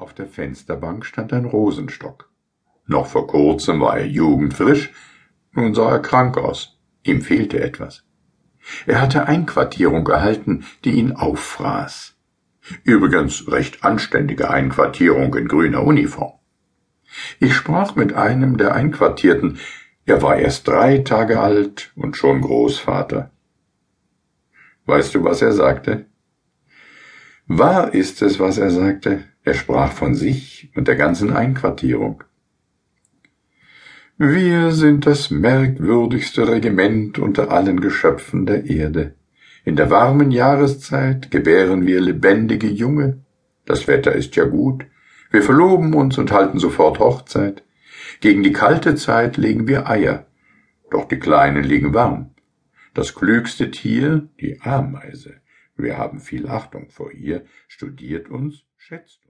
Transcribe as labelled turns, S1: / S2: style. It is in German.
S1: Auf der Fensterbank stand ein Rosenstock. Noch vor kurzem war er jugendfrisch, nun sah er krank aus. Ihm fehlte etwas. Er hatte Einquartierung erhalten, die ihn auffraß. Übrigens recht anständige Einquartierung in grüner Uniform. Ich sprach mit einem der Einquartierten. Er war erst drei Tage alt und schon Großvater. Weißt du, was er sagte? Wahr ist es, was er sagte. Er sprach von sich und der ganzen Einquartierung. Wir sind das merkwürdigste Regiment unter allen Geschöpfen der Erde. In der warmen Jahreszeit gebären wir lebendige Junge. Das Wetter ist ja gut. Wir verloben uns und halten sofort Hochzeit. Gegen die kalte Zeit legen wir Eier. Doch die Kleinen liegen warm. Das klügste Tier, die Ameise, wir haben viel Achtung vor ihr, studiert uns, schätzt uns.